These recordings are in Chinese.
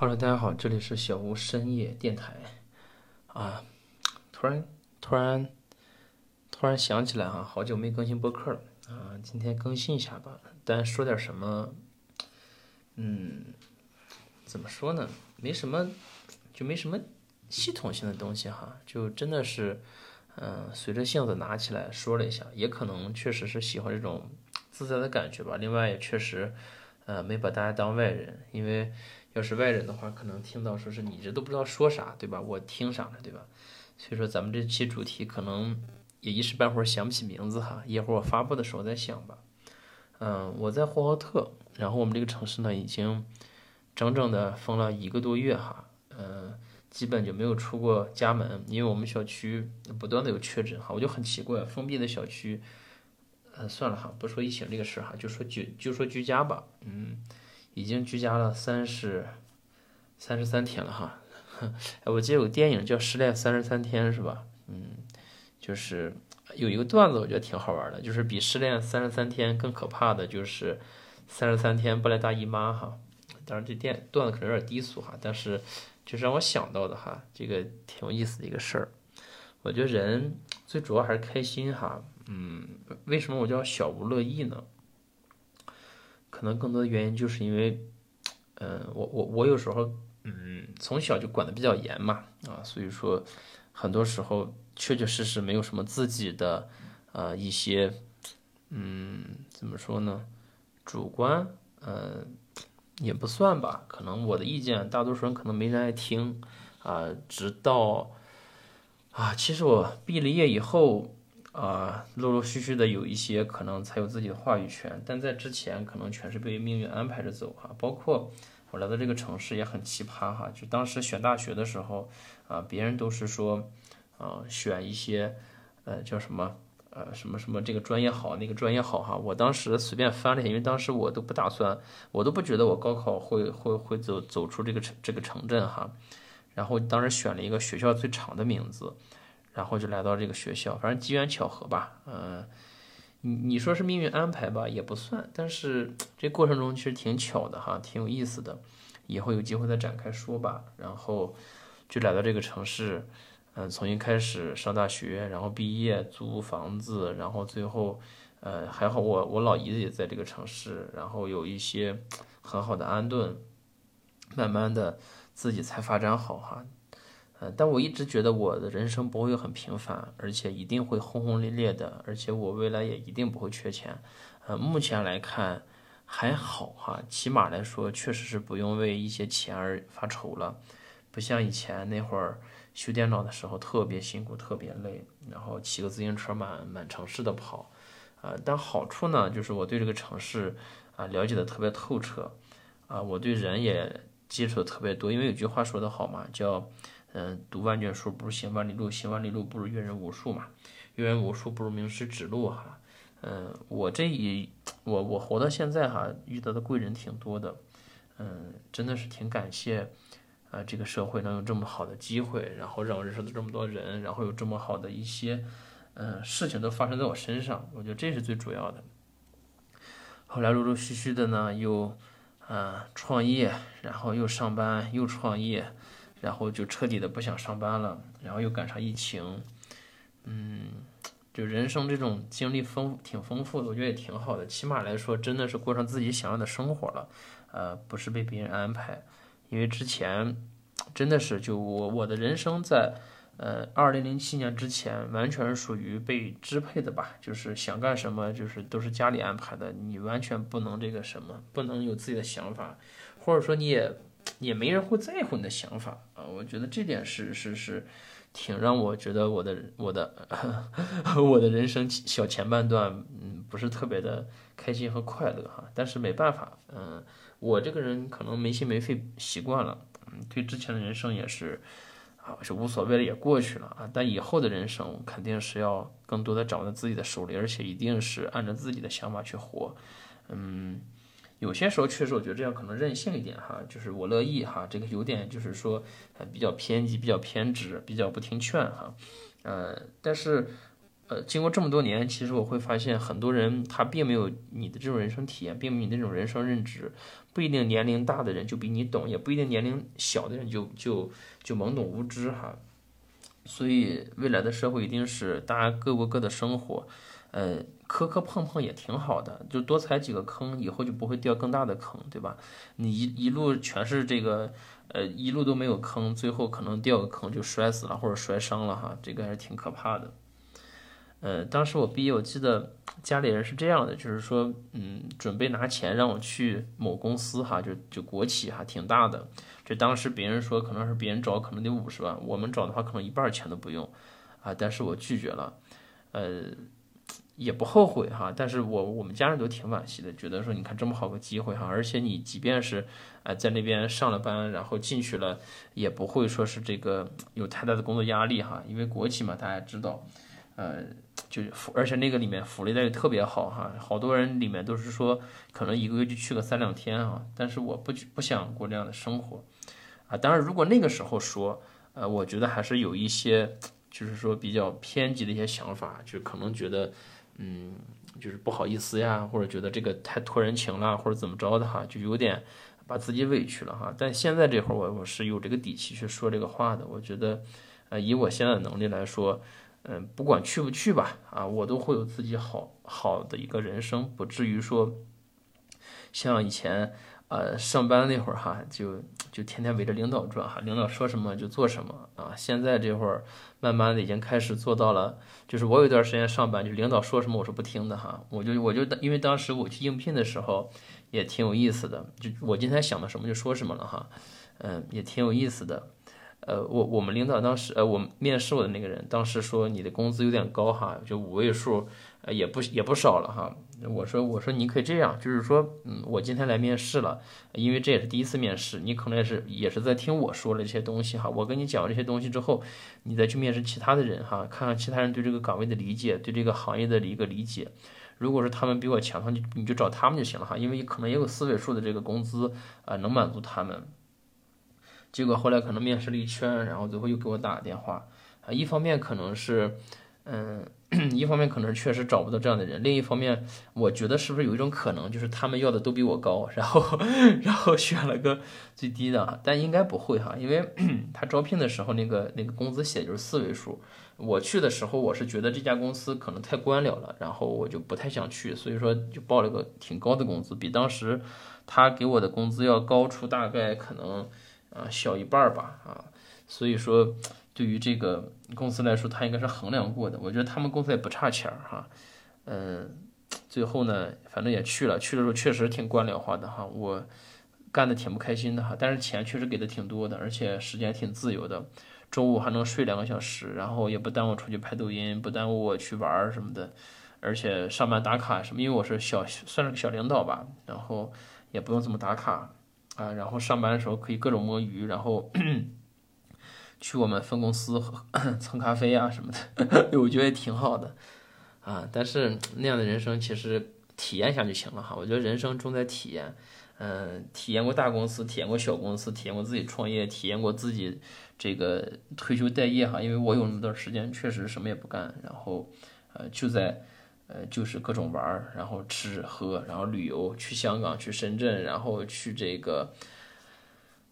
Hello，大家好，这里是小吴深夜电台啊，突然突然突然想起来哈，好久没更新播客了啊，今天更新一下吧。但说点什么，嗯，怎么说呢？没什么，就没什么系统性的东西哈，就真的是嗯，随着性子拿起来说了一下，也可能确实是喜欢这种自在的感觉吧。另外也确实呃，没把大家当外人，因为。要是外人的话，可能听到说是你这都不知道说啥，对吧？我听啥了，对吧？所以说咱们这期主题可能也一时半会儿想不起名字哈，一会儿我发布的时候再想吧。嗯，我在呼和浩特，然后我们这个城市呢已经整整的封了一个多月哈，嗯，基本就没有出过家门，因为我们小区不断的有确诊哈，我就很奇怪，封闭的小区，呃，算了哈，不说疫情这个事儿哈，就说居就说居家吧，嗯。已经居家了三十三十三天了哈，哎，我记得有个电影叫《失恋三十三天》是吧？嗯，就是有一个段子，我觉得挺好玩的，就是比失恋三十三天更可怕的就是三十三天不来大姨妈哈。当然这电段子可能有点低俗哈，但是就是让我想到的哈，这个挺有意思的一个事儿。我觉得人最主要还是开心哈，嗯，为什么我叫小不乐意呢？可能更多的原因就是因为，嗯，我我我有时候，嗯，从小就管的比较严嘛，啊，所以说，很多时候确确实实没有什么自己的，呃，一些，嗯，怎么说呢，主观，呃，也不算吧，可能我的意见大多数人可能没人爱听，啊，直到，啊，其实我毕了业以后。啊，陆陆续续的有一些可能才有自己的话语权，但在之前可能全是被命运安排着走哈。包括我来到这个城市也很奇葩哈，就当时选大学的时候啊，别人都是说啊选一些呃叫什么呃什么什么这个专业好那个专业好哈。我当时随便翻了一下，因为当时我都不打算，我都不觉得我高考会会会走走出这个城这个城镇哈。然后当时选了一个学校最长的名字。然后就来到这个学校，反正机缘巧合吧，嗯，你你说是命运安排吧，也不算，但是这过程中其实挺巧的哈，挺有意思的，以后有机会再展开说吧。然后就来到这个城市，嗯，重新开始上大学，然后毕业租房子，然后最后，呃，还好我我老姨子也在这个城市，然后有一些很好的安顿，慢慢的自己才发展好哈。呃，但我一直觉得我的人生不会很平凡，而且一定会轰轰烈烈的，而且我未来也一定不会缺钱。呃，目前来看还好哈，起码来说确实是不用为一些钱而发愁了，不像以前那会儿修电脑的时候特别辛苦、特别累，然后骑个自行车满满城市的跑。呃，但好处呢，就是我对这个城市啊了解的特别透彻，啊，我对人也接触的特别多，因为有句话说得好嘛，叫。嗯，读万卷书不如行万里路，行万里路不如阅人无数嘛，阅人无数不如名师指路哈。嗯，我这一我我活到现在哈，遇到的贵人挺多的，嗯，真的是挺感谢啊，这个社会能有这么好的机会，然后让我认识了这么多人，然后有这么好的一些嗯事情都发生在我身上，我觉得这是最主要的。后来陆陆续续的呢，又啊创业，然后又上班，又创业。然后就彻底的不想上班了，然后又赶上疫情，嗯，就人生这种经历丰挺丰富的，我觉得也挺好的，起码来说真的是过上自己想要的生活了，呃，不是被别人安排，因为之前真的是就我我的人生在呃二零零七年之前完全是属于被支配的吧，就是想干什么就是都是家里安排的，你完全不能这个什么，不能有自己的想法，或者说你也。也没人会在乎你的想法啊，我觉得这点是是是，挺让我觉得我的我的 我的人生小前半段，嗯，不是特别的开心和快乐哈。但是没办法，嗯，我这个人可能没心没肺习惯了，嗯，对之前的人生也是啊，是无所谓了，也过去了啊。但以后的人生肯定是要更多的掌握在自己的手里，而且一定是按照自己的想法去活，嗯。有些时候确实，我觉得这样可能任性一点哈，就是我乐意哈，这个有点就是说，呃，比较偏激，比较偏执，比较不听劝哈，呃，但是呃，经过这么多年，其实我会发现很多人他并没有你的这种人生体验，并没有你那种人生认知，不一定年龄大的人就比你懂，也不一定年龄小的人就就就懵懂无知哈。所以未来的社会一定是大家各过各的生活，呃，磕磕碰碰也挺好的，就多踩几个坑，以后就不会掉更大的坑，对吧？你一一路全是这个，呃，一路都没有坑，最后可能掉个坑就摔死了或者摔伤了哈，这个还是挺可怕的。呃，当时我毕业，我记得家里人是这样的，就是说，嗯，准备拿钱让我去某公司哈，就就国企哈，挺大的。这当时别人说可能是别人找可能得五十万，我们找的话可能一半钱都不用，啊，但是我拒绝了，呃，也不后悔哈。但是我我们家人都挺惋惜的，觉得说你看这么好个机会哈，而且你即便是呃在那边上了班，然后进去了，也不会说是这个有太大的工作压力哈，因为国企嘛，大家知道。呃，就而且那个里面福利待遇特别好哈，好多人里面都是说可能一个月就去个三两天啊，但是我不不想过这样的生活，啊，当然如果那个时候说，呃，我觉得还是有一些就是说比较偏激的一些想法，就可能觉得，嗯，就是不好意思呀，或者觉得这个太托人情了，或者怎么着的哈，就有点把自己委屈了哈。但现在这会儿我我是有这个底气去说这个话的，我觉得，呃，以我现在的能力来说。嗯，不管去不去吧，啊，我都会有自己好好的一个人生，不至于说像以前呃上班那会儿哈，就就天天围着领导转哈，领导说什么就做什么啊。现在这会儿慢慢的已经开始做到了，就是我有一段时间上班，就领导说什么我是不听的哈，我就我就因为当时我去应聘的时候也挺有意思的，就我今天想到什么就说什么了哈，嗯，也挺有意思的。呃，我我们领导当时，呃，我面试我的那个人当时说你的工资有点高哈，就五位数，呃，也不也不少了哈。我说我说你可以这样，就是说，嗯，我今天来面试了，因为这也是第一次面试，你可能也是也是在听我说了这些东西哈。我跟你讲这些东西之后，你再去面试其他的人哈，看看其他人对这个岗位的理解，对这个行业的一个理解。如果是他们比我强，你你就找他们就行了哈，因为可能也有四位数的这个工资啊，能满足他们。结果后来可能面试了一圈，然后最后又给我打了电话，啊，一方面可能是，嗯，一方面可能确实找不到这样的人，另一方面，我觉得是不是有一种可能，就是他们要的都比我高，然后 然后选了个最低的，但应该不会哈，因为 他招聘的时候那个那个工资写就是四位数，我去的时候我是觉得这家公司可能太官僚了，然后我就不太想去，所以说就报了个挺高的工资，比当时他给我的工资要高出大概可能。啊，小一半儿吧，啊，所以说对于这个公司来说，他应该是衡量过的。我觉得他们公司也不差钱儿哈，嗯，最后呢，反正也去了，去的时候确实挺官僚化的哈，我干的挺不开心的哈，但是钱确实给的挺多的，而且时间挺自由的，中午还能睡两个小时，然后也不耽误出去拍抖音，不耽误我去玩儿什么的，而且上班打卡什么，因为我是小算是个小领导吧，然后也不用怎么打卡。啊，然后上班的时候可以各种摸鱼，然后 去我们分公司 蹭咖啡啊什么的，我觉得也挺好的啊。但是那样的人生其实体验一下就行了哈。我觉得人生重在体验，嗯，体验过大公司，体验过小公司，体验过自己创业，体验过自己这个退休待业哈。因为我有那么段时间确实什么也不干，然后呃就在。呃，就是各种玩儿，然后吃喝，然后旅游，去香港，去深圳，然后去这个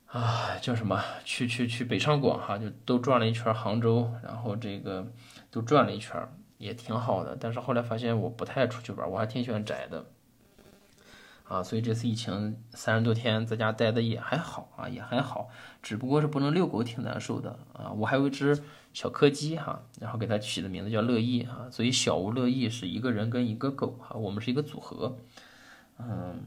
啊，叫什么？去去去北上广哈，就都转了一圈杭州，然后这个都转了一圈，也挺好的。但是后来发现我不太出去玩，我还挺喜欢宅的啊。所以这次疫情三十多天在家待的也还好啊，也还好，只不过是不能遛狗挺难受的啊。我还有一只。小柯基哈，然后给它起的名字叫乐意哈，所以小吴乐意是一个人跟一个狗哈，我们是一个组合，嗯，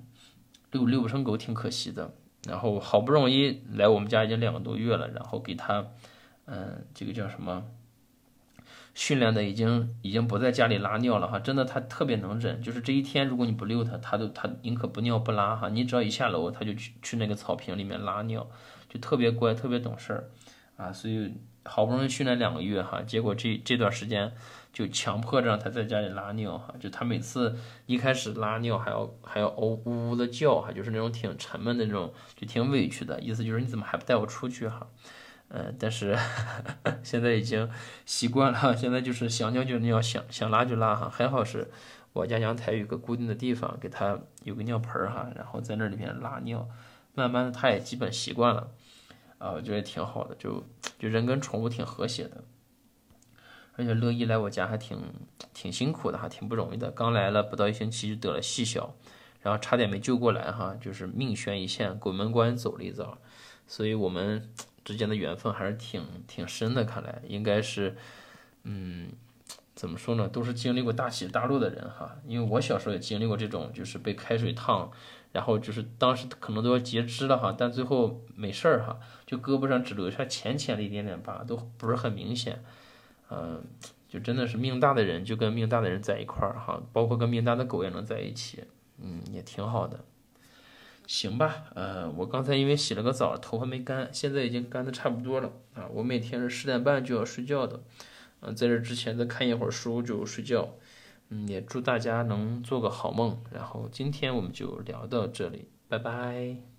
遛遛不成狗挺可惜的。然后好不容易来我们家已经两个多月了，然后给它，嗯，这个叫什么，训练的已经已经不在家里拉尿了哈，真的它特别能忍，就是这一天如果你不遛它，它都它宁可不尿不拉哈，你只要一下楼，它就去去那个草坪里面拉尿，就特别乖，特别懂事儿啊，所以。好不容易训练两个月哈，结果这这段时间就强迫着让他在家里拉尿哈，就他每次一开始拉尿还要还要呜呜呜的叫哈，就是那种挺沉闷的那种，就挺委屈的意思，就是你怎么还不带我出去哈？嗯，但是 现在已经习惯了，现在就是想尿就尿，想想拉就拉哈。还好是我家阳台有个固定的地方，给它有个尿盆儿哈，然后在那里面拉尿，慢慢的它也基本习惯了，啊，我觉得挺好的，就就人跟宠物挺和谐的。而且乐意来我家还挺挺辛苦的哈，挺不容易的。刚来了不到一星期就得了细小，然后差点没救过来哈，就是命悬一线，鬼门关走了一遭。所以我们之间的缘分还是挺挺深的。看来应该是，嗯，怎么说呢，都是经历过大起大落的人哈。因为我小时候也经历过这种，就是被开水烫，然后就是当时可能都要截肢了哈，但最后没事儿哈，就胳膊上只留下浅浅的一点点疤，都不是很明显。嗯，就真的是命大的人就跟命大的人在一块儿哈，包括跟命大的狗也能在一起，嗯，也挺好的。行吧，呃，我刚才因为洗了个澡，头发没干，现在已经干的差不多了啊。我每天是十点半就要睡觉的，嗯，在这之前再看一会儿书就睡觉，嗯，也祝大家能做个好梦。然后今天我们就聊到这里，拜拜。